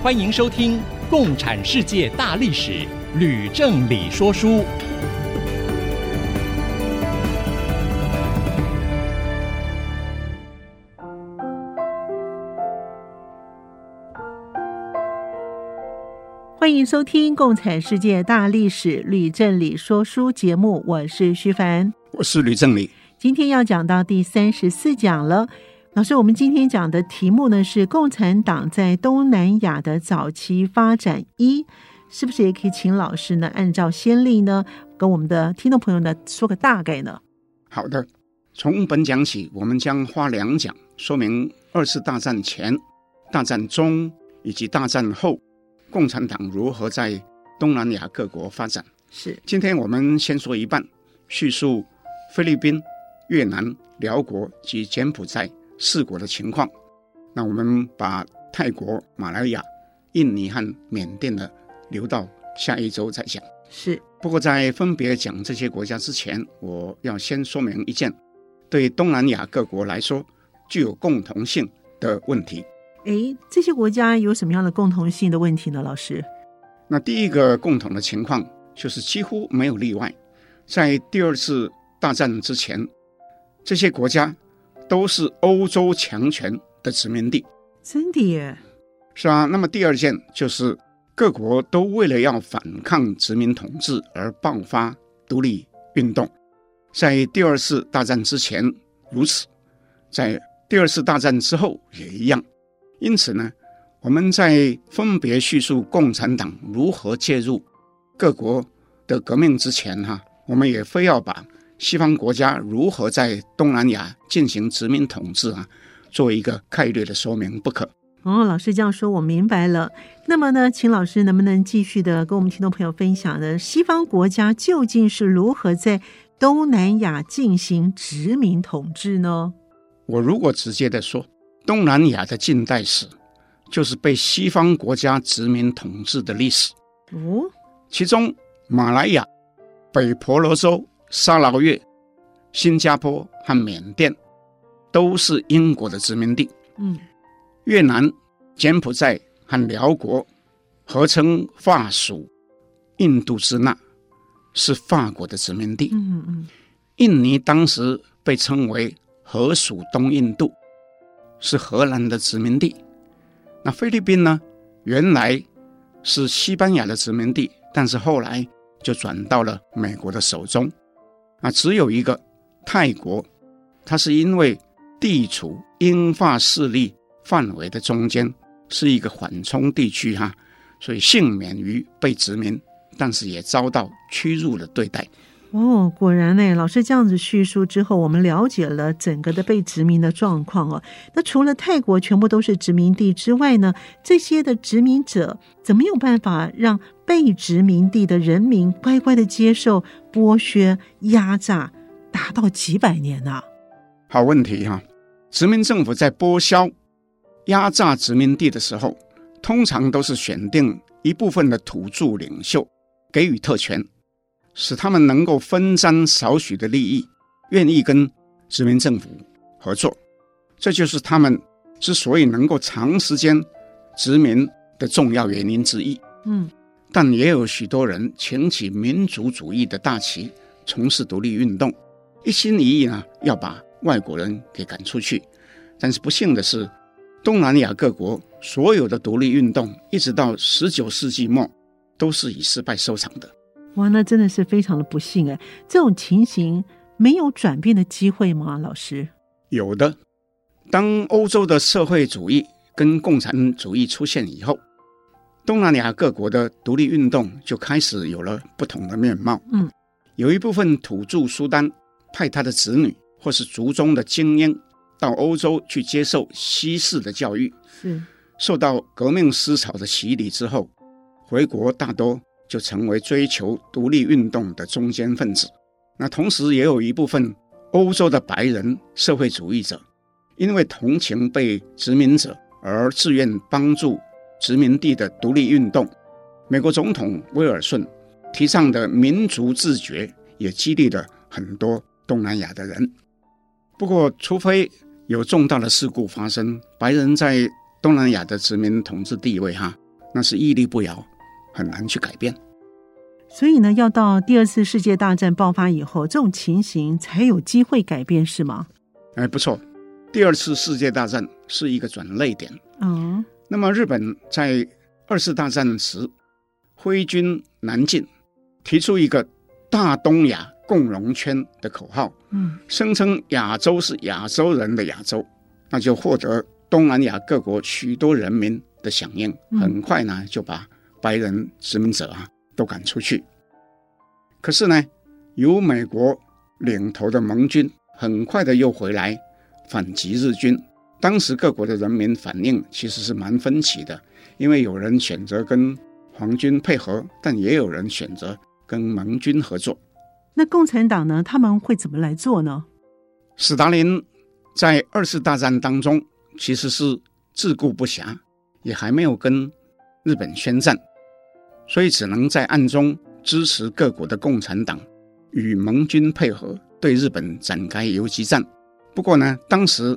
欢迎收听《共产世界大历史》，吕正理说书。欢迎收听《共产世界大历史》，吕正理说书节目。我是徐凡，我是吕正理。今天要讲到第三十四讲了。老师，我们今天讲的题目呢是共产党在东南亚的早期发展一，是不是也可以请老师呢按照先例呢，跟我们的听众朋友呢说个大概呢？好的，从本讲起，我们将花两讲说明二次大战前、大战中以及大战后共产党如何在东南亚各国发展。是，今天我们先说一半，叙述菲律宾、越南、辽国及柬埔寨。四国的情况，那我们把泰国、马来亚、印尼和缅甸的留到下一周再讲。是。不过在分别讲这些国家之前，我要先说明一件对东南亚各国来说具有共同性的问题。诶，这些国家有什么样的共同性的问题呢？老师？那第一个共同的情况就是几乎没有例外，在第二次大战之前，这些国家。都是欧洲强权的殖民地，真的耶？是啊。那么第二件就是各国都为了要反抗殖民统治而爆发独立运动，在第二次大战之前如此，在第二次大战之后也一样。因此呢，我们在分别叙述共产党如何介入各国的革命之前，哈，我们也非要把。西方国家如何在东南亚进行殖民统治啊？作为一个概略的说明不可。哦，老师这样说，我明白了。那么呢，请老师能不能继续的跟我们听众朋友分享呢？西方国家究竟是如何在东南亚进行殖民统治呢？我如果直接的说，东南亚的近代史就是被西方国家殖民统治的历史。哦，其中马来亚、北婆罗洲。沙劳越、新加坡和缅甸都是英国的殖民地。嗯，越南、柬埔寨和辽国合称法属印度支那，是法国的殖民地。嗯嗯，印尼当时被称为荷属东印度，是荷兰的殖民地。那菲律宾呢？原来是西班牙的殖民地，但是后来就转到了美国的手中。啊，只有一个泰国，它是因为地处英法势力范围的中间，是一个缓冲地区哈，所以幸免于被殖民，但是也遭到屈辱的对待。哦，果然呢，老师这样子叙述之后，我们了解了整个的被殖民的状况哦。那除了泰国全部都是殖民地之外呢，这些的殖民者怎么有办法让被殖民地的人民乖乖的接受剥削、压榨，达到几百年呢？好问题哈！殖民政府在剥削、压榨殖民地的时候，通常都是选定一部分的土著领袖，给予特权。使他们能够分沾少许的利益，愿意跟殖民政府合作，这就是他们之所以能够长时间殖民的重要原因之一。嗯，但也有许多人擎起民族主义的大旗，从事独立运动，一心一意呢要把外国人给赶出去。但是不幸的是，东南亚各国所有的独立运动，一直到十九世纪末，都是以失败收场的。哇，那真的是非常的不幸哎！这种情形没有转变的机会吗？老师？有的。当欧洲的社会主义跟共产主义出现以后，东南亚各国的独立运动就开始有了不同的面貌。嗯，有一部分土著苏丹派他的子女或是族中的精英到欧洲去接受西式的教育，是受到革命思潮的洗礼之后，回国大多就成为追求独立运动的中坚分子。那同时也有一部分欧洲的白人社会主义者，因为同情被殖民者而自愿帮助殖民地的独立运动。美国总统威尔逊提倡的民族自觉，也激励了很多东南亚的人。不过，除非有重大的事故发生，白人在东南亚的殖民统治地位，哈，那是屹立不摇，很难去改变。所以呢，要到第二次世界大战爆发以后，这种情形才有机会改变，是吗？哎，不错，第二次世界大战是一个转泪点。哦，那么日本在二次大战时挥军南进，提出一个大东亚共荣圈的口号，嗯，声称亚洲是亚洲人的亚洲，那就获得东南亚各国许多人民的响应，很快呢就把白人殖民者啊。都赶出去，可是呢，由美国领头的盟军很快的又回来反击日军。当时各国的人民反应其实是蛮分歧的，因为有人选择跟皇军配合，但也有人选择跟盟军合作。那共产党呢？他们会怎么来做呢？斯大林在二次大战当中其实是自顾不暇，也还没有跟日本宣战。所以只能在暗中支持各国的共产党与盟军配合，对日本展开游击战。不过呢，当时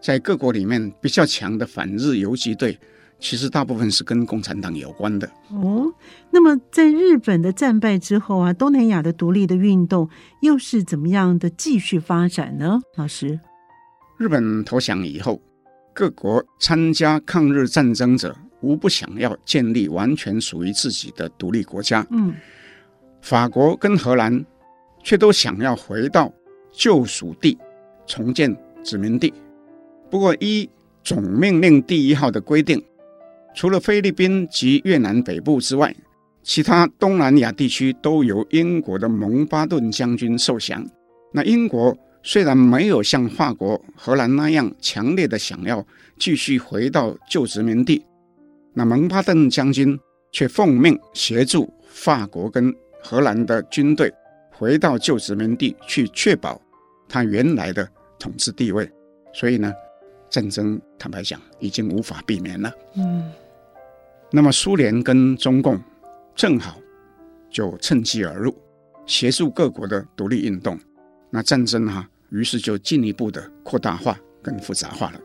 在各国里面比较强的反日游击队，其实大部分是跟共产党有关的。哦，那么在日本的战败之后啊，东南亚的独立的运动又是怎么样的继续发展呢？老师，日本投降以后，各国参加抗日战争者。无不想要建立完全属于自己的独立国家。嗯，法国跟荷兰却都想要回到旧属地，重建殖民地。不过，一总命令第一号的规定，除了菲律宾及越南北部之外，其他东南亚地区都由英国的蒙巴顿将军受降。那英国虽然没有像法国、荷兰那样强烈的想要继续回到旧殖民地。那蒙巴顿将军却奉命协助法国跟荷兰的军队回到旧殖民地去，确保他原来的统治地位。所以呢，战争坦白讲已经无法避免了。嗯，那么苏联跟中共正好就趁机而入，协助各国的独立运动。那战争哈、啊，于是就进一步的扩大化跟复杂化了。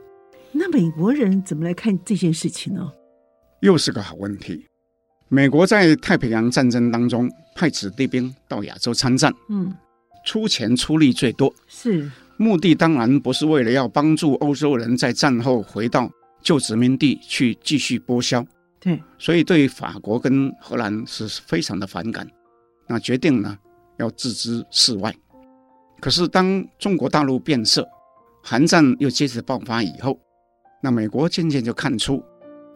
那美国人怎么来看这件事情呢？又是个好问题。美国在太平洋战争当中派子弟兵到亚洲参战，嗯，出钱出力最多，是目的当然不是为了要帮助欧洲人在战后回到旧殖民地去继续剥削，对，所以对法国跟荷兰是非常的反感，那决定呢要置之事外。可是当中国大陆变色，韩战又接着爆发以后，那美国渐渐就看出。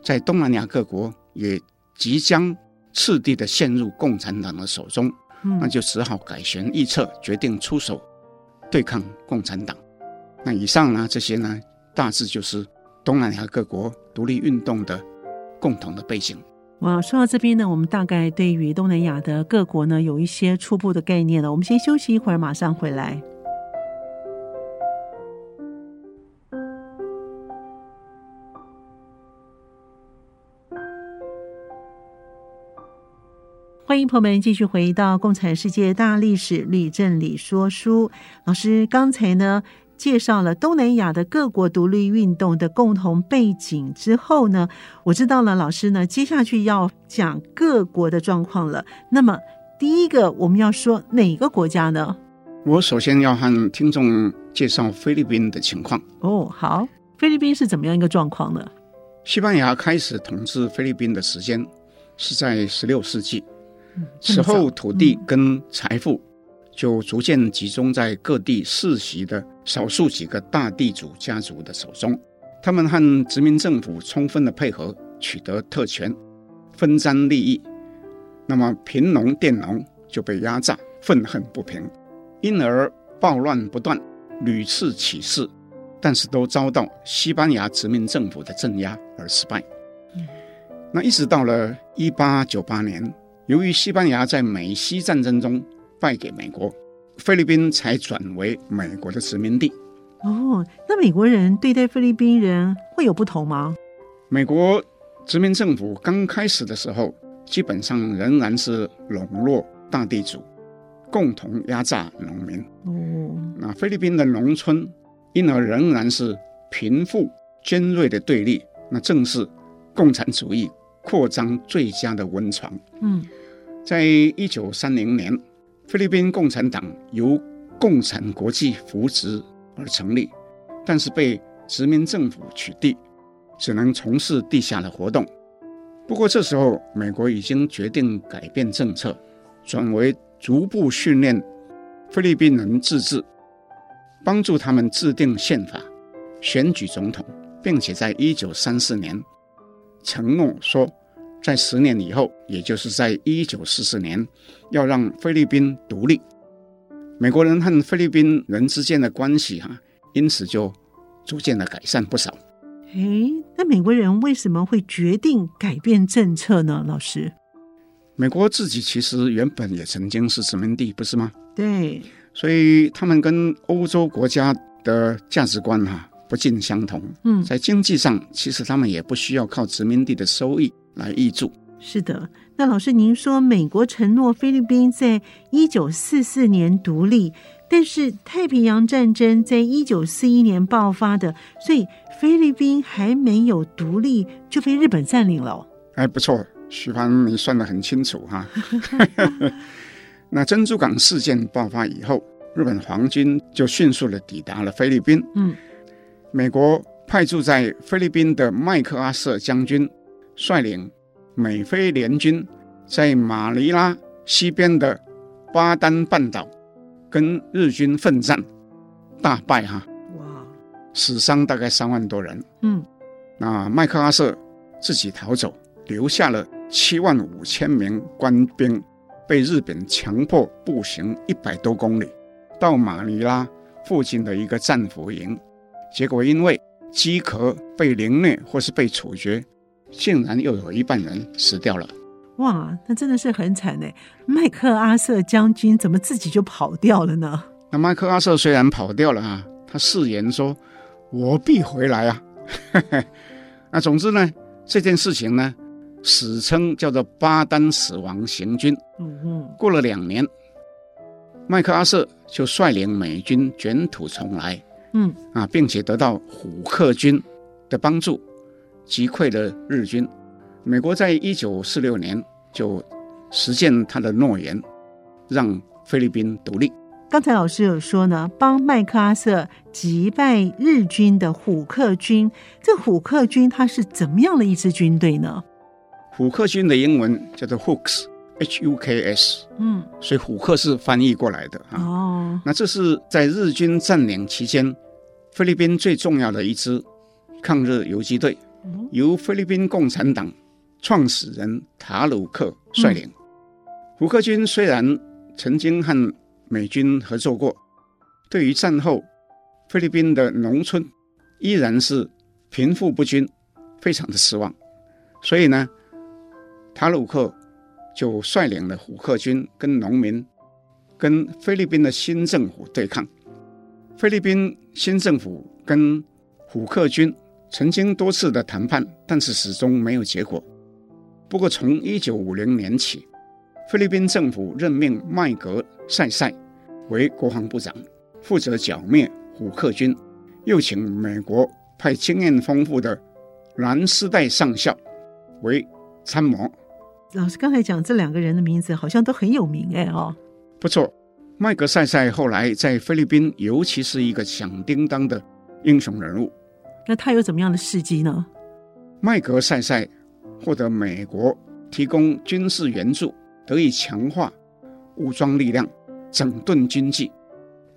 在东南亚各国也即将次第的陷入共产党的手中，嗯，那就只好改弦易辙，决定出手对抗共产党。那以上呢，这些呢，大致就是东南亚各国独立运动的共同的背景。哇，说到这边呢，我们大概对于东南亚的各国呢，有一些初步的概念了。我们先休息一会儿，马上回来。欢迎朋友们继续回到《共产世界大历史吕正理说书》。老师刚才呢介绍了东南亚的各国独立运动的共同背景之后呢，我知道了老师呢接下去要讲各国的状况了。那么第一个我们要说哪个国家呢？我首先要和听众介绍菲律宾的情况。哦，好，菲律宾是怎么样一个状况呢？西班牙开始统治菲律宾的时间是在十六世纪。此后，土地跟财富就逐渐集中在各地世袭的少数几个大地主家族的手中。他们和殖民政府充分的配合，取得特权，分赃利益。那么，贫农佃农就被压榨，愤恨不平，因而暴乱不断，屡次起事，但是都遭到西班牙殖民政府的镇压而失败。那一直到了一八九八年，由于西班牙在美西战争中败给美国，菲律宾才转为美国的殖民地。哦，那美国人对待菲律宾人会有不同吗？美国殖民政府刚开始的时候，基本上仍然是笼络大地主，共同压榨农民。哦，那菲律宾的农村因而仍然是贫富尖锐的对立，那正是共产主义扩张最佳的温床。嗯，在一九三零年，菲律宾共产党由共产国际扶植。而成立，但是被殖民政府取缔，只能从事地下的活动。不过这时候，美国已经决定改变政策，转为逐步训练菲律宾人自治，帮助他们制定宪法、选举总统，并且在一九三四年承诺说，在十年以后，也就是在一九四四年，要让菲律宾独立。美国人和菲律宾人之间的关系，哈，因此就逐渐的改善不少。诶，那美国人为什么会决定改变政策呢？老师，美国自己其实原本也曾经是殖民地，不是吗？对，所以他们跟欧洲国家的价值观哈不尽相同。嗯，在经济上，其实他们也不需要靠殖民地的收益来挹注。是的，那老师您说美国承诺菲律宾在一九四四年独立，但是太平洋战争在一九四一年爆发的，所以菲律宾还没有独立就被日本占领了。哎，不错，徐帆，你算得很清楚哈。那珍珠港事件爆发以后，日本皇军就迅速的抵达了菲律宾。嗯，美国派驻在菲律宾的麦克阿瑟将军率领。美菲联军在马尼拉西边的巴丹半岛跟日军奋战，大败哈！哇，死伤大概三万多人。嗯，那麦克阿瑟自己逃走，留下了七万五千名官兵，被日本强迫步行一百多公里到马尼拉附近的一个战俘营，结果因为饥渴被凌虐或是被处决。竟然又有一半人死掉了！哇，那真的是很惨呢。麦克阿瑟将军怎么自己就跑掉了呢？那麦克阿瑟虽然跑掉了啊，他誓言说：“我必回来啊。”那总之呢，这件事情呢，史称叫做巴丹死亡行军。嗯嗯。过了两年，麦克阿瑟就率领美军卷土重来。嗯啊，并且得到虎克军的帮助。击溃了日军，美国在一九四六年就实现他的诺言，让菲律宾独立。刚才老师有说呢，帮麦克阿瑟击败日军的虎克军。这虎克军它是怎么样的一支军队呢？虎克军的英文叫做 Hooks，H-U-K-S。嗯，所以虎克是翻译过来的啊。哦，那这是在日军占领期间，菲律宾最重要的一支抗日游击队。由菲律宾共产党创始人塔鲁克率领，虎克军虽然曾经和美军合作过，对于战后菲律宾的农村依然是贫富不均，非常的失望。所以呢，塔鲁克就率领了虎克军跟农民跟菲律宾的新政府对抗。菲律宾新政府跟虎克军。曾经多次的谈判，但是始终没有结果。不过，从一九五零年起，菲律宾政府任命麦格赛塞为国防部长，负责剿灭虎克军，又请美国派经验丰富的蓝丝带上校为参谋。老师刚才讲这两个人的名字好像都很有名哎哦，不错，麦格赛塞后来在菲律宾尤其是一个响叮当的英雄人物。那他有怎么样的事迹呢？麦格赛赛获得美国提供军事援助，得以强化武装力量，整顿经济，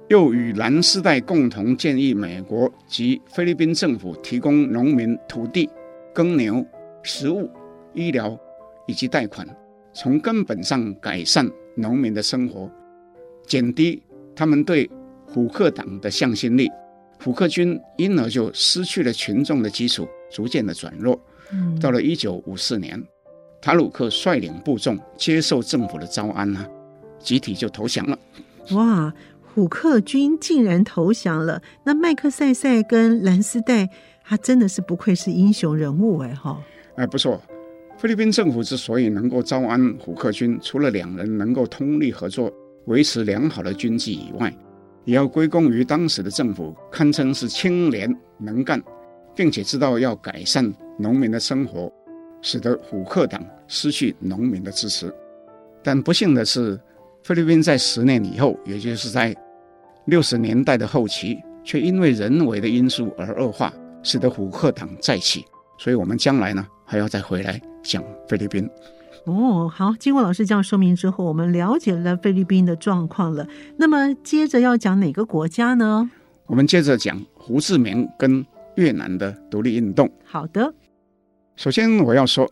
又与蓝丝带共同建议美国及菲律宾政府提供农民土地、耕牛、食物、医疗以及贷款，从根本上改善农民的生活，减低他们对虎克党的向心力。虎克军因而就失去了群众的基础，逐渐的转弱。嗯，到了一九五四年，塔鲁克率领部众接受政府的招安呢，集体就投降了。哇，虎克军竟然投降了！那麦克赛赛跟兰斯代，他真的是不愧是英雄人物哎哈！哎，不错。菲律宾政府之所以能够招安虎克军，除了两人能够通力合作，维持良好的军纪以外，也要归功于当时的政府堪称是清廉能干，并且知道要改善农民的生活，使得虎克党失去农民的支持。但不幸的是，菲律宾在十年以后，也就是在六十年代的后期，却因为人为的因素而恶化，使得虎克党再起。所以，我们将来呢，还要再回来讲菲律宾。哦，好，经过老师这样说明之后，我们了解了菲律宾的状况了。那么，接着要讲哪个国家呢？我们接着讲胡志明跟越南的独立运动。好的，首先我要说，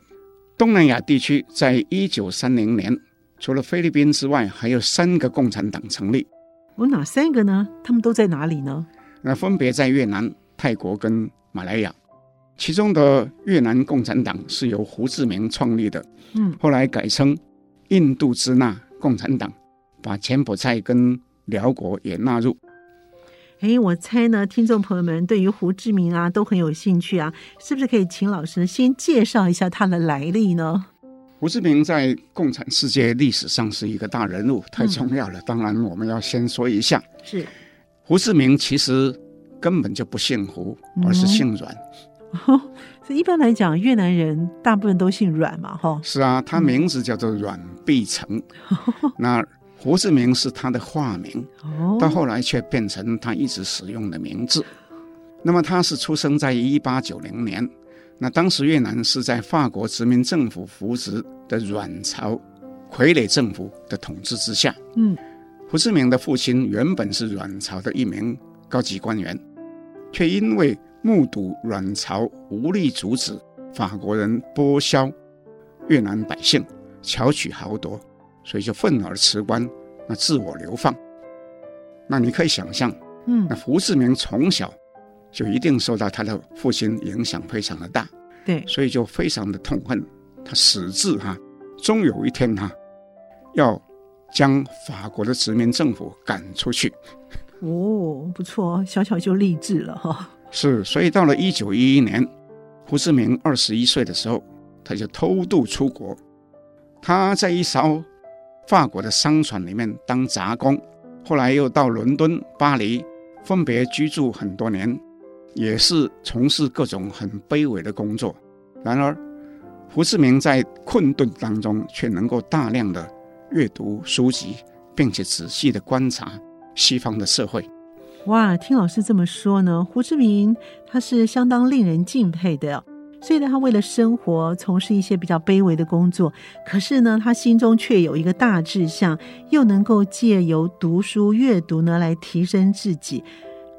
东南亚地区在一九三零年，除了菲律宾之外，还有三个共产党成立。有哪三个呢？他们都在哪里呢？那分别在越南、泰国跟马来亚。其中的越南共产党是由胡志明创立的，嗯，后来改称印度支那共产党，把柬埔寨跟辽国也纳入。哎，我猜呢，听众朋友们对于胡志明啊都很有兴趣啊，是不是可以请老师先介绍一下他的来历呢？胡志明在共产世界历史上是一个大人物，太重要了。嗯、当然，我们要先说一下，是胡志明其实根本就不姓胡，而是姓阮。一般来讲，越南人大部分都姓阮嘛，哈。是啊，他名字叫做阮碧城，嗯、那胡志明是他的化名，哦，到后来却变成他一直使用的名字。那么他是出生在一八九零年，那当时越南是在法国殖民政府扶植的阮朝傀儡政府的统治之下。嗯，胡志明的父亲原本是阮朝的一名高级官员，却因为目睹阮朝无力阻止法国人剥削越南百姓、巧取豪夺，所以就愤而辞官，那自我流放。那你可以想象，嗯，那胡志明从小就一定受到他的父亲影响非常的大，对，所以就非常的痛恨他，矢志哈，终有一天哈要将法国的殖民政府赶出去。哦，不错，小小就立志了哈。是，所以到了一九一一年，胡志明二十一岁的时候，他就偷渡出国。他在一艘法国的商船里面当杂工，后来又到伦敦、巴黎分别居住很多年，也是从事各种很卑微的工作。然而，胡志明在困顿当中却能够大量的阅读书籍，并且仔细的观察西方的社会。哇，听老师这么说呢，胡志明他是相当令人敬佩的。所以呢，他为了生活从事一些比较卑微的工作，可是呢，他心中却有一个大志向，又能够借由读书阅读呢来提升自己，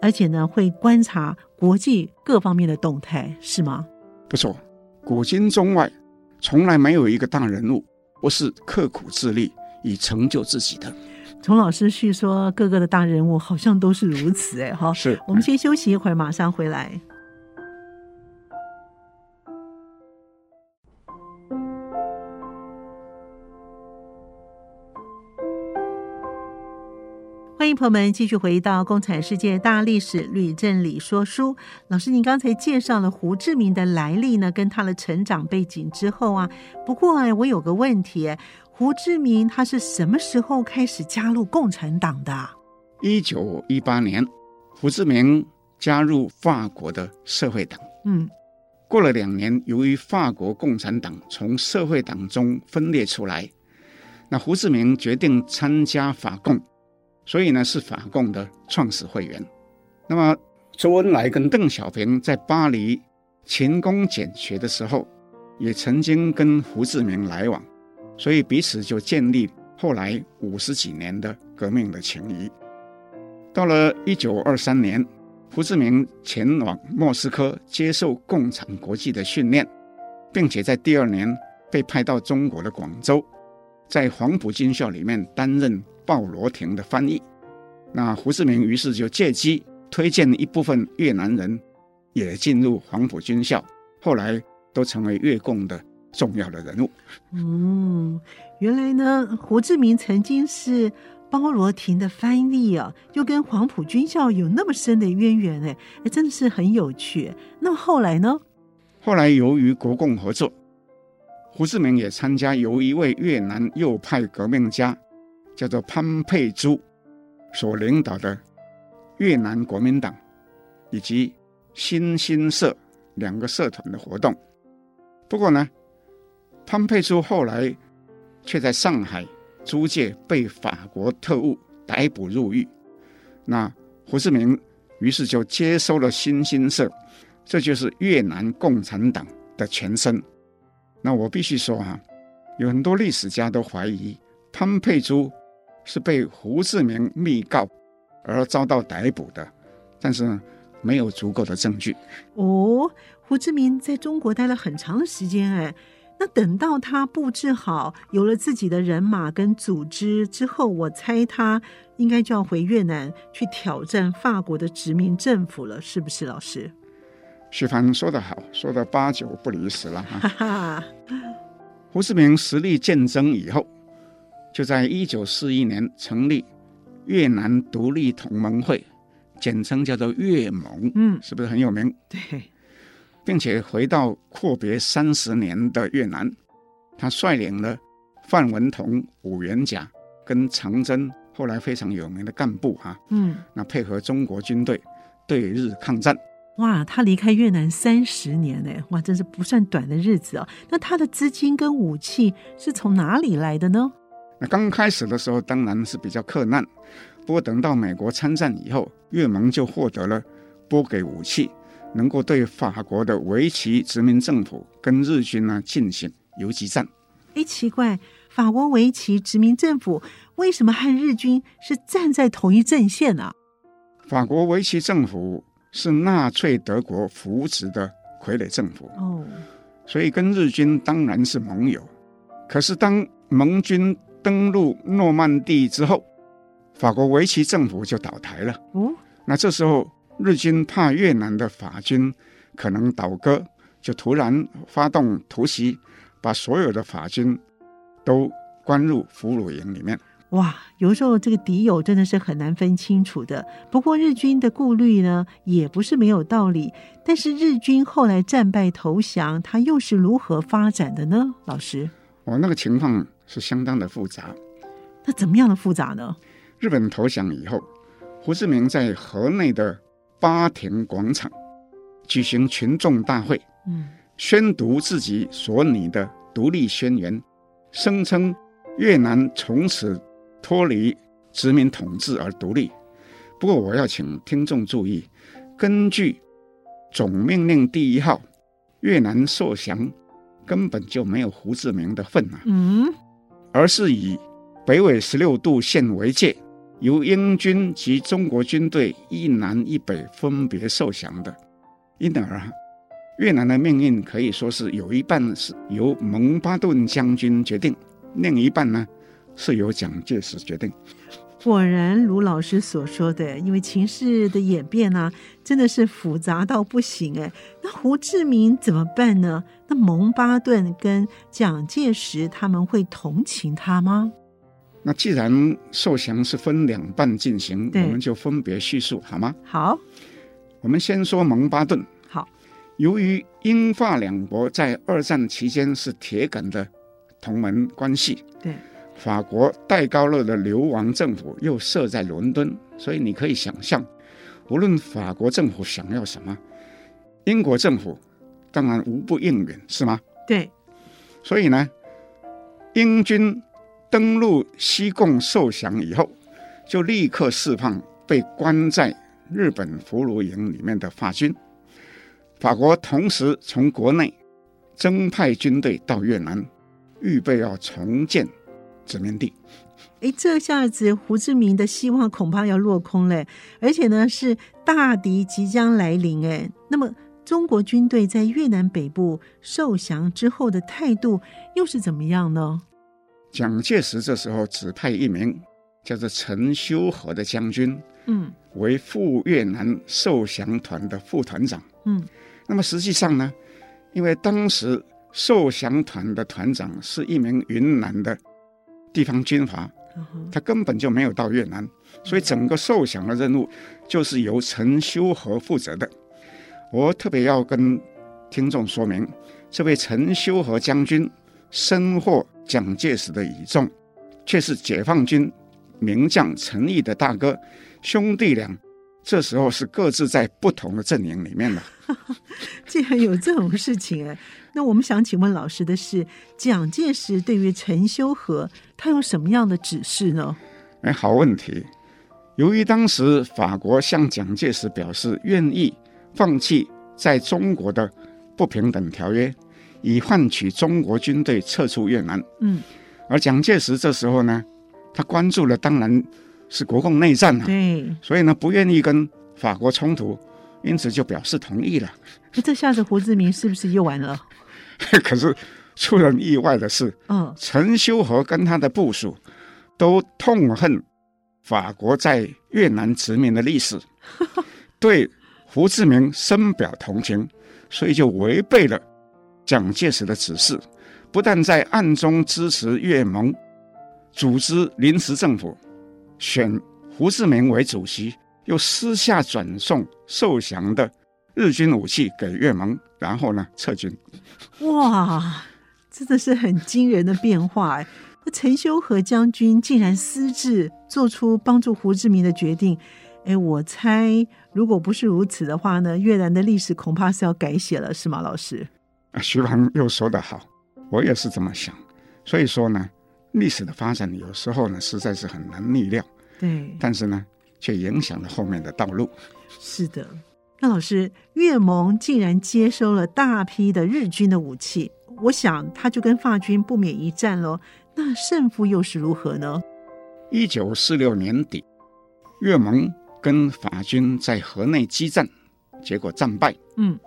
而且呢会观察国际各方面的动态，是吗？不错，古今中外从来没有一个大人物不是刻苦自立以成就自己的。从老师叙说各个的大人物，好像都是如此哎哈。是，我们先休息一会儿，马上回来。欢迎朋友们继续回到《共产世界大历史吕振理说书》。老师，您刚才介绍了胡志明的来历呢，跟他的成长背景之后啊，不过哎，我有个问题。胡志明他是什么时候开始加入共产党的？一九一八年，胡志明加入法国的社会党。嗯，过了两年，由于法国共产党从社会党中分裂出来，那胡志明决定参加法共，所以呢是法共的创始会员。那么周恩来跟邓小平在巴黎勤工俭学的时候，也曾经跟胡志明来往。所以彼此就建立后来五十几年的革命的情谊。到了一九二三年，胡志明前往莫斯科接受共产国际的训练，并且在第二年被派到中国的广州，在黄埔军校里面担任鲍罗廷的翻译。那胡志明于是就借机推荐一部分越南人也进入黄埔军校，后来都成为越共的重要的人物。嗯，原来呢，胡志明曾经是包罗廷的翻译啊，又跟黄埔军校有那么深的渊源，哎，哎，真的是很有趣。那么后来呢？后来由于国共合作，胡志明也参加由一位越南右派革命家，叫做潘佩珠所领导的越南国民党以及新兴社两个社团的活动。不过呢，潘佩珠后来却在上海租界被法国特务逮捕入狱。那胡志明于是就接收了新兴社，这就是越南共产党的前身。那我必须说啊，有很多历史家都怀疑潘佩珠是被胡志明密告而遭到逮捕的，但是呢，没有足够的证据。哦，胡志明在中国待了很长的时间，哎，那等到他布置好，有了自己的人马跟组织之后，我猜他应该就要回越南去挑战法国的殖民政府了，是不是，老师？许凡说得好，说的八九不离十了哈。哈，胡志明实力见增以后，就在一九四一年成立越南独立同盟会，简称叫做越盟。嗯，是不是很有名？对，并且回到阔别三十年的越南，他率领了范文同、伍元甲跟长征后来非常有名的干部哈。嗯，那配合中国军队对日抗战。哇，他离开越南三十年呢，哇，真是不算短的日子哦。那他的资金跟武器是从哪里来的呢？那刚开始的时候当然是比较克难，不过等到美国参战以后，越盟就获得了拨给武器，能够对法国的维奇殖民政府跟日军呢进行游击战。哎，奇怪，法国维奇殖民政府为什么和日军是站在同一阵线呢？法国维奇政府。是纳粹德国扶持的傀儡政府哦，所以跟日军当然是盟友。可是当盟军登陆诺曼底之后，法国维奇政府就倒台了。哦，那这时候日军怕越南的法军可能倒戈，就突然发动突袭，把所有的法军都关入俘虏营里面。哇，有时候这个敌友真的是很难分清楚的。不过日军的顾虑呢，也不是没有道理。但是日军后来战败投降，他又是如何发展的呢？老师，哦，那个情况是相当的复杂。那怎么样的复杂呢？日本投降以后，胡志明在河内的八田广场举行群众大会，嗯，宣读自己所拟的独立宣言，声称越南从此。脱离殖民统治而独立。不过，我要请听众注意，根据总命令第一号，越南受降根本就没有胡志明的份啊，嗯，而是以北纬十六度线为界，由英军及中国军队一南一北分别受降的。因而，越南的命运可以说是有一半是由蒙巴顿将军决定，另一半呢？是由蒋介石决定。果然如老师所说的，因为情势的演变呢、啊，真的是复杂到不行哎。那胡志明怎么办呢？那蒙巴顿跟蒋介石他们会同情他吗？那既然受降是分两半进行，我们就分别叙述好吗？好，我们先说蒙巴顿。好，由于英法两国在二战期间是铁杆的同盟关系。对。法国戴高乐的流亡政府又设在伦敦，所以你可以想象，无论法国政府想要什么，英国政府当然无不应允，是吗？对。所以呢，英军登陆西贡受降以后，就立刻释放被关在日本俘虏营里面的法军。法国同时从国内增派军队到越南，预备要重建。殖民地，哎，这下子胡志明的希望恐怕要落空了，而且呢是大敌即将来临，哎，那么中国军队在越南北部受降之后的态度又是怎么样呢？蒋介石这时候指派一名叫做陈修和的将军，嗯，为赴越南受降团的副团长，嗯，那么实际上呢，因为当时受降团的团长是一名云南的地方军阀，他根本就没有到越南，所以整个受降的任务就是由陈修和负责的。我特别要跟听众说明，这位陈修和将军深获蒋介石的倚重，却是解放军名将陈毅的大哥，兄弟俩这时候是各自在不同的阵营里面的。竟然有这种事情哎！那我们想请问老师的是，蒋介石对于陈修和他有什么样的指示呢？哎，好问题。由于当时法国向蒋介石表示愿意放弃在中国的不平等条约，以换取中国军队撤出越南。嗯，而蒋介石这时候呢，他关注的当然是国共内战了。对，所以呢，不愿意跟法国冲突，因此就表示同意了。那这下子胡志明是不是又完了？可是出人意外的是，嗯，陈修和跟他的部属都痛恨法国在越南殖民的历史，对。胡志明深表同情，所以就违背了蒋介石的指示，不但在暗中支持越盟，组织临时政府，选胡志明为主席，又私下转送受降的日军武器给越盟，然后呢撤军。哇，真的是很惊人的变化哎！陈修和将军竟然私自做出帮助胡志明的决定。哎，我猜，如果不是如此的话呢，越南的历史恐怕是要改写了，是吗，老师？啊，徐帆又说得好，我也是这么想。所以说呢，历史的发展有时候呢，实在是很难预料。对，但是呢，却影响了后面的道路。是的，那老师，越盟竟然接收了大批的日军的武器，我想他就跟法军不免一战喽。那胜负又是如何呢？一九四六年底，越盟。跟法军在河内激战，结果战败，嗯，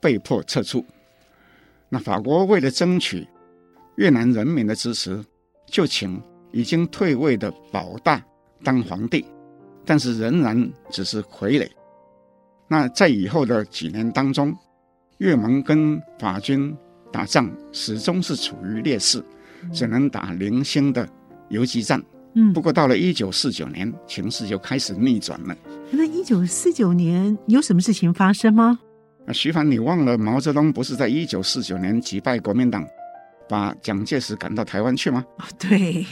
被迫撤出。那法国为了争取越南人民的支持，就请已经退位的保大当皇帝，但是仍然只是傀儡。那在以后的几年当中，越盟跟法军打仗始终是处于劣势，只能打零星的游击战。嗯，不过到了一九四九年，情势就开始逆转了。那一九四九年有什么事情发生吗？啊，徐帆，你忘了毛泽东不是在一九四九年击败国民党，把蒋介石赶到台湾去吗？哦，对，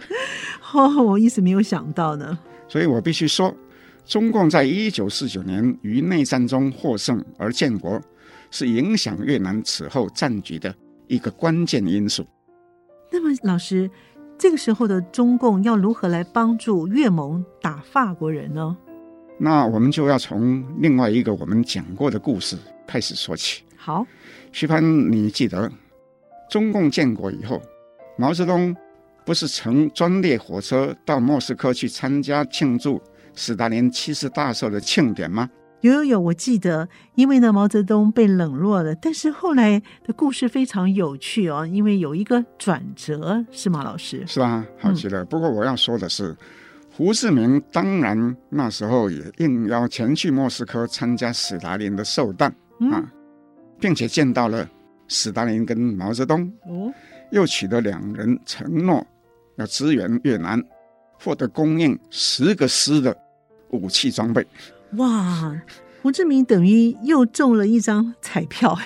哦，我一直没有想到呢。所以我必须说，中共在一九四九年于内战中获胜而建国，是影响越南此后战局的一个关键因素。那么，老师。这个时候的中共要如何来帮助越盟打法国人呢？那我们就要从另外一个我们讲过的故事开始说起。好，徐帆，你记得中共建国以后，毛泽东不是乘专列火车到莫斯科去参加庆祝斯大林七十大寿的庆典吗？有有有，我记得，因为呢，毛泽东被冷落了，但是后来的故事非常有趣哦，因为有一个转折，是吗，老师？是啊，好极了。嗯、不过我要说的是，胡志明当然那时候也应邀前去莫斯科参加斯大林的寿诞、嗯、啊，并且见到了斯大林跟毛泽东，哦，又取得两人承诺要支援越南，获得供应十个师的武器装备。哇，胡志明等于又中了一张彩票。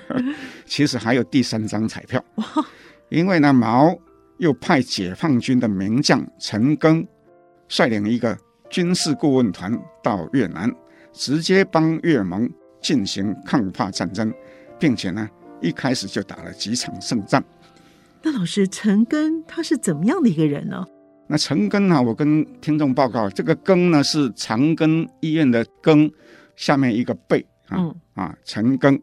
其实还有第三张彩票。哇，因为呢，毛又派解放军的名将陈赓率领一个军事顾问团到越南，直接帮越盟进行抗法战争，并且呢，一开始就打了几场胜仗。那老师，陈赓他是怎么样的一个人呢？那陈赓呢？我跟听众报告，这个庚呢是长庚医院的庚，下面一个贝啊、嗯、啊，陈赓，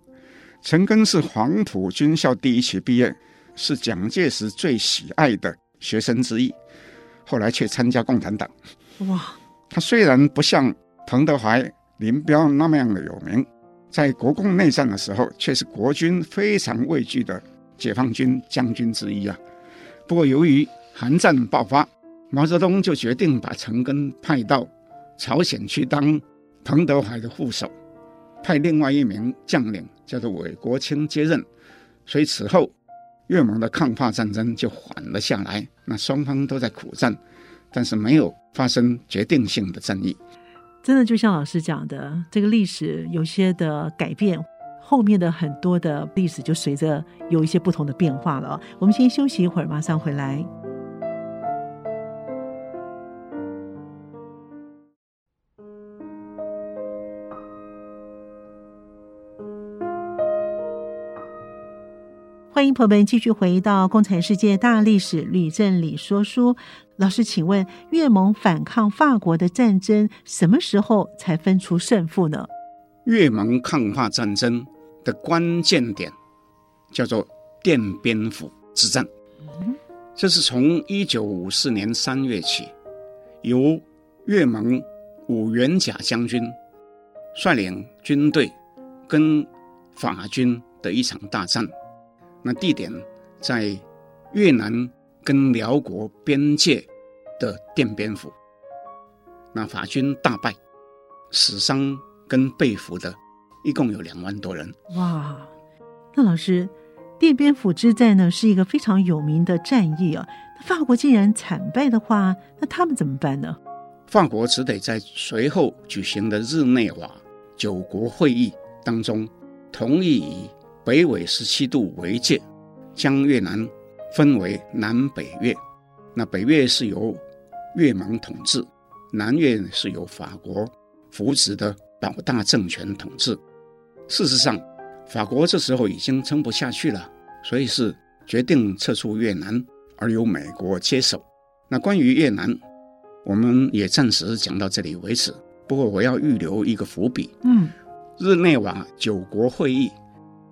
陈赓是黄埔军校第一期毕业，是蒋介石最喜爱的学生之一，后来却参加共产党。哇，他虽然不像彭德怀、林彪那么样的有名，在国共内战的时候，却是国军非常畏惧的解放军将军之一啊。不过由于韩战爆发。毛泽东就决定把陈赓派到朝鲜去当彭德怀的副手，派另外一名将领叫做韦国清接任，所以此后越盟的抗法战争就缓了下来。那双方都在苦战，但是没有发生决定性的战役。真的就像老师讲的，这个历史有些的改变，后面的很多的历史就随着有一些不同的变化了。我们先休息一会儿，马上回来。欢迎朋友们继续回到《共产世界大历史吕正理说书》。老师，请问越盟反抗法国的战争什么时候才分出胜负呢？越盟抗法战争的关键点叫做奠边府之战。这是从一九五四年三月起，由越盟武元甲将军率领军队跟法军的一场大战。那地点在越南跟辽国边界的奠边府。那法军大败，死伤跟被俘的一共有两万多人。哇，那老师，奠边府之战呢是一个非常有名的战役啊。那法国既然惨败的话，那他们怎么办呢？法国只得在随后举行的日内瓦九国会议当中同意以。北纬十七度为界，将越南分为南北越。那北越是由越盟统治，南越是由法国扶植的保大政权统治。事实上，法国这时候已经撑不下去了，所以是决定撤出越南，而由美国接手。那关于越南，我们也暂时讲到这里为止。不过，我要预留一个伏笔。嗯，日内瓦九国会议。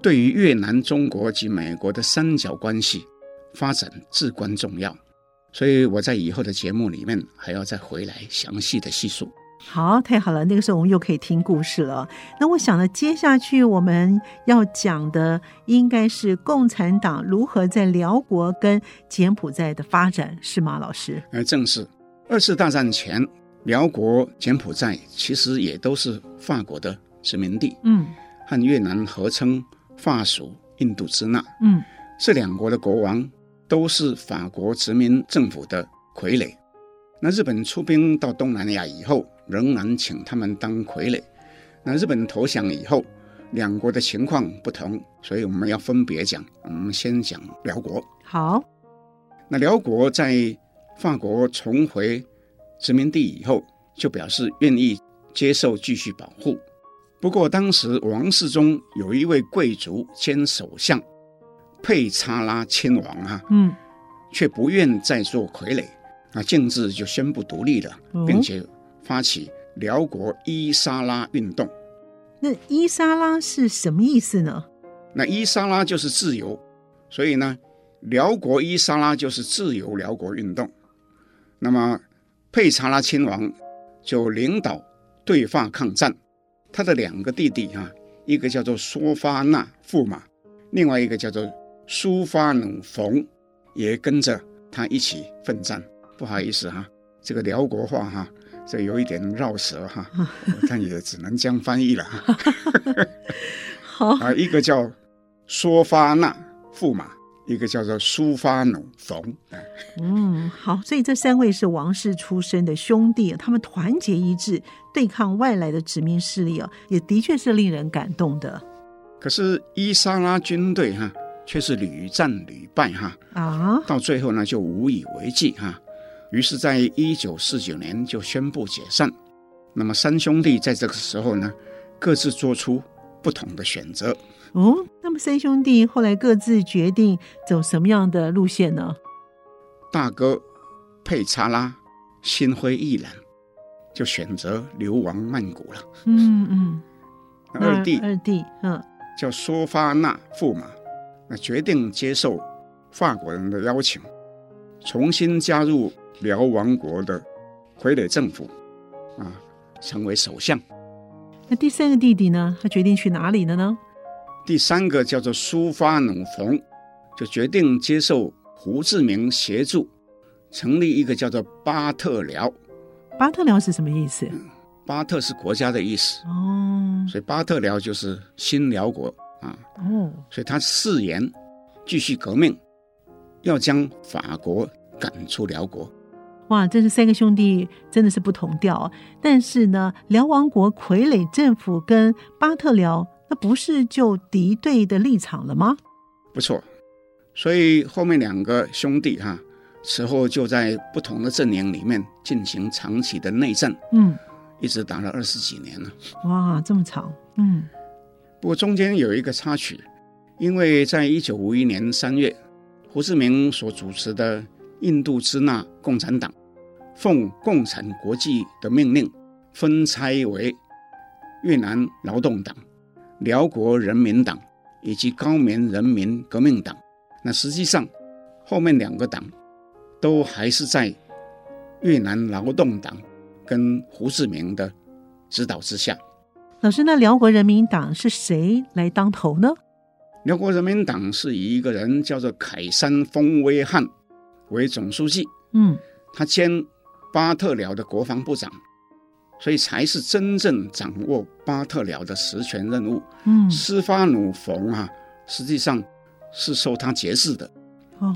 对于越南、中国及美国的三角关系发展至关重要，所以我在以后的节目里面还要再回来详细的细述。好，太好了，那个时候我们又可以听故事了。那我想呢，接下去我们要讲的应该是共产党如何在辽国跟柬埔寨的发展，是吗，老师？而正是二次大战前，辽国、柬埔寨其实也都是法国的殖民地，嗯，和越南合称。法属印度支那，嗯，这两国的国王都是法国殖民政府的傀儡。那日本出兵到东南亚以后，仍然请他们当傀儡。那日本投降以后，两国的情况不同，所以我们要分别讲。我们先讲辽国。好，那辽国在法国重回殖民地以后，就表示愿意接受继续保护。不过，当时王室中有一位贵族兼首相佩查拉亲王啊，嗯，却不愿再做傀儡，啊径自就宣布独立了，并且发起辽国伊莎拉运动。那伊莎拉是什么意思呢？那伊莎拉就是自由，所以呢，辽国伊莎拉就是自由辽国运动。那么佩查拉亲王就领导对法抗战。他的两个弟弟哈，一个叫做梭发那驸马，另外一个叫做苏发努冯，也跟着他一起奋战。不好意思哈，这个辽国话哈，这有一点绕舌哈，我看也只能这样翻译了哈。好啊，一个叫梭发那驸马。一个叫做苏发努冯，嗯，好，所以这三位是王室出身的兄弟，他们团结一致对抗外来的殖民势力啊，也的确是令人感动的。可是伊莎拉军队哈，却是屡战屡败哈啊，到最后呢就无以为继哈，于是，在一九四九年就宣布解散。那么三兄弟在这个时候呢，各自做出不同的选择。哦，那么三兄弟后来各自决定走什么样的路线呢？大哥佩查拉心灰意冷，就选择流亡曼谷了。嗯嗯。二弟二弟，嗯，叫梭发那驸马，那决定接受法国人的邀请，重新加入辽王国的傀儡政府，啊，成为首相。那第三个弟弟呢？他决定去哪里了呢？第三个叫做苏发努冯，就决定接受胡志明协助，成立一个叫做巴特辽。巴特辽是什么意思？巴特是国家的意思。哦，嗯，所以巴特辽就是新辽国啊。哦，所以他誓言继续革命，要将法国赶出辽国。哇，这是三个兄弟真的是不同调。但是呢，辽王国傀儡政府跟巴特辽，那不是就敌对的立场了吗？不错，所以后面两个兄弟哈、啊，此后就在不同的阵营里面进行长期的内战，嗯，一直打了二十几年了。哇，这么长，嗯。不过中间有一个插曲，因为在一九五一年三月，胡志明所主持的印度支那共产党。奉共产国际的命令，分拆为越南劳动党、辽国人民党以及高棉人民革命党。那实际上，后面两个党都还是在越南劳动党跟胡志明的指导之下。老师，那辽国人民党是谁来当头呢？辽国人民党是以一个人叫做凯山丰威汉为总书记。嗯，他兼。巴特辽的国防部长，所以才是真正掌握巴特辽的实权任务。嗯，斯发努冯啊，实际上是受他节制的。哦，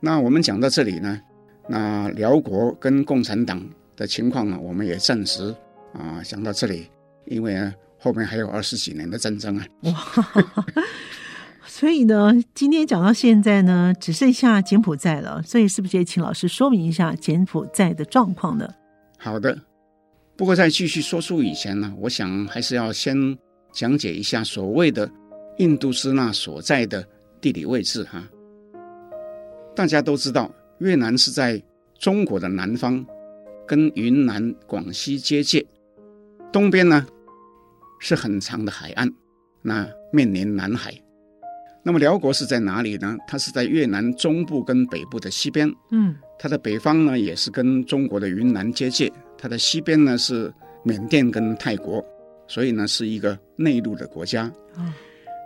那我们讲到这里呢，那辽国跟共产党的情况呢，我们也暂时啊讲到这里，因为呢后面还有二十几年的战争啊。哇。所以呢，今天讲到现在呢，只剩下柬埔寨了。所以是不是也请老师说明一下柬埔寨的状况呢？好的。不过在继续说书以前呢，我想还是要先讲解一下所谓的印度支那所在的地理位置哈。大家都知道，越南是在中国的南方，跟云南、广西接界，东边呢是很长的海岸，那面临南海。那么辽国是在哪里呢？它是在越南中部跟北部的西边。嗯，它的北方呢也是跟中国的云南接界，它的西边呢是缅甸跟泰国，所以呢是一个内陆的国家。哦，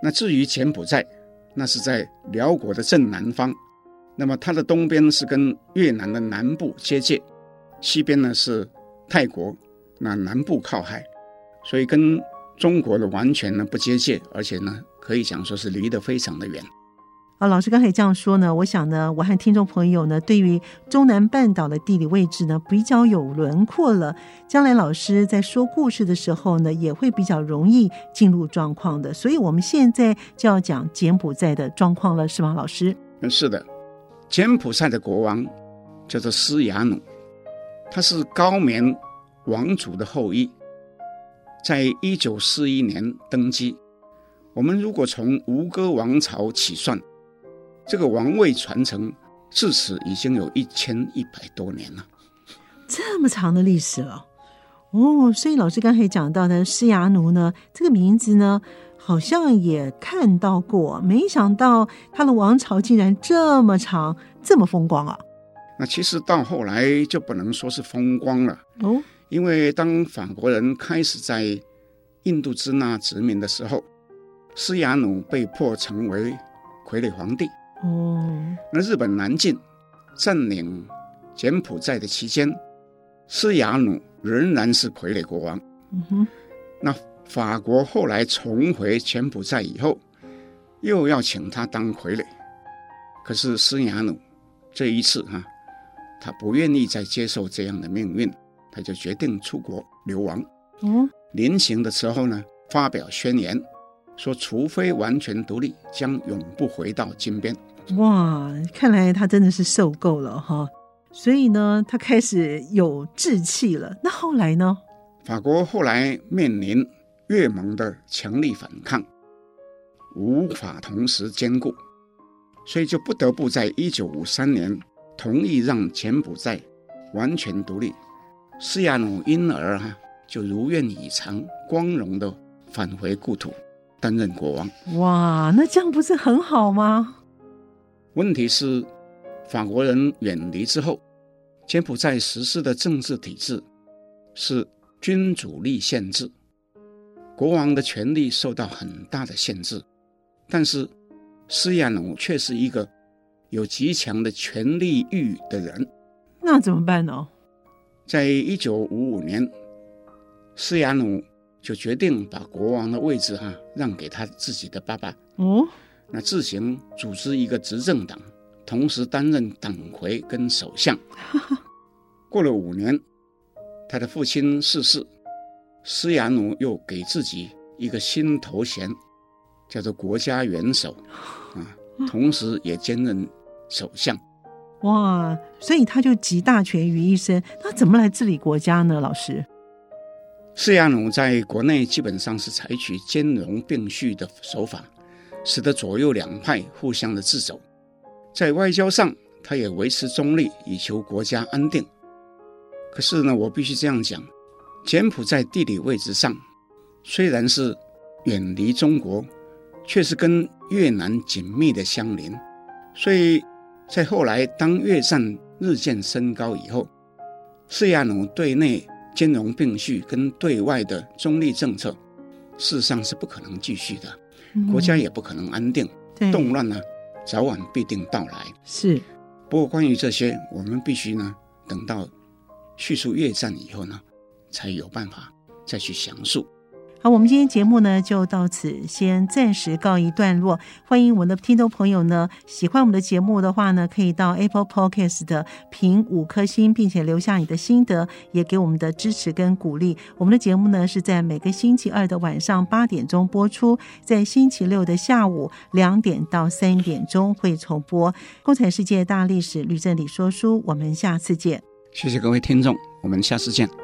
那至于柬埔寨，那是在辽国的正南方，那么它的东边是跟越南的南部接界，西边呢是泰国，那南部靠海，所以跟中国的完全呢不接界，而且呢。可以讲说是离得非常的远。啊，老师刚才这样说呢，我想呢，我和听众朋友呢，对于中南半岛的地理位置呢，比较有轮廓了。将来老师在说故事的时候呢，也会比较容易进入状况的。所以，我们现在就要讲柬埔寨的状况了，是吗，老师？嗯，是的。柬埔寨的国王叫做斯亚努，他是高棉王族的后裔，在一九四一年登基。我们如果从吴哥王朝起算，这个王位传承至此已经有一千一百多年了，这么长的历史了哦。所以老师刚才讲到的施雅奴呢，这个名字呢，好像也看到过，没想到他的王朝竟然这么长，这么风光啊。那其实到后来就不能说是风光了哦，因为当法国人开始在印度支那殖民的时候。施亚努被迫成为傀儡皇帝。哦，那日本南进占领柬埔寨的期间，施亚努仍然是傀儡国王。嗯哼，那法国后来重回柬埔寨以后，又要请他当傀儡。可是斯亚努这一次哈、啊，他不愿意再接受这样的命运，他就决定出国流亡。哦，临行的时候呢，发表宣言。说，除非完全独立，将永不回到金边。哇，看来他真的是受够了哈，所以呢，他开始有志气了。那后来呢？法国后来面临越盟的强力反抗，无法同时兼顾，所以就不得不在一九五三年同意让柬埔寨完全独立。施亚努因而哈就如愿以偿，光荣的返回故土。担任国王，哇，那这样不是很好吗？问题是，法国人远离之后，柬埔寨实施的政治体制是君主立宪制，国王的权力受到很大的限制。但是，施亚努却是一个有极强的权力欲的人，那怎么办呢？在一九五五年，施亚努就决定把国王的位置哈、啊、让给他自己的爸爸哦，那自行组织一个执政党，同时担任党魁跟首相。过了五年，他的父亲逝世，施亚努又给自己一个新头衔，叫做国家元首啊，同时也兼任首相。哇，所以他就集大权于一身，那怎么来治理国家呢？老师？施亚努在国内基本上是采取兼容并蓄的手法，使得左右两派互相的掣肘。在外交上，他也维持中立，以求国家安定。可是呢，我必须这样讲：柬埔寨地理位置上虽然是远离中国，却是跟越南紧密的相邻。所以在后来，当越战日渐升高以后，释亚努对内。兼容并蓄跟对外的中立政策，事实上是不可能继续的，国家也不可能安定，嗯、动乱呢，早晚必定到来。是，不过关于这些，我们必须呢，等到叙述越战以后呢，才有办法再去详述。好，我们今天节目呢就到此先暂时告一段落。欢迎我们的听众朋友呢，喜欢我们的节目的话呢，可以到 Apple Podcast 的评五颗星，并且留下你的心得，也给我们的支持跟鼓励。我们的节目呢是在每个星期二的晚上八点钟播出，在星期六的下午两点到三点钟会重播《共产世界大历史吕正理说书》。我们下次见。谢谢各位听众，我们下次见。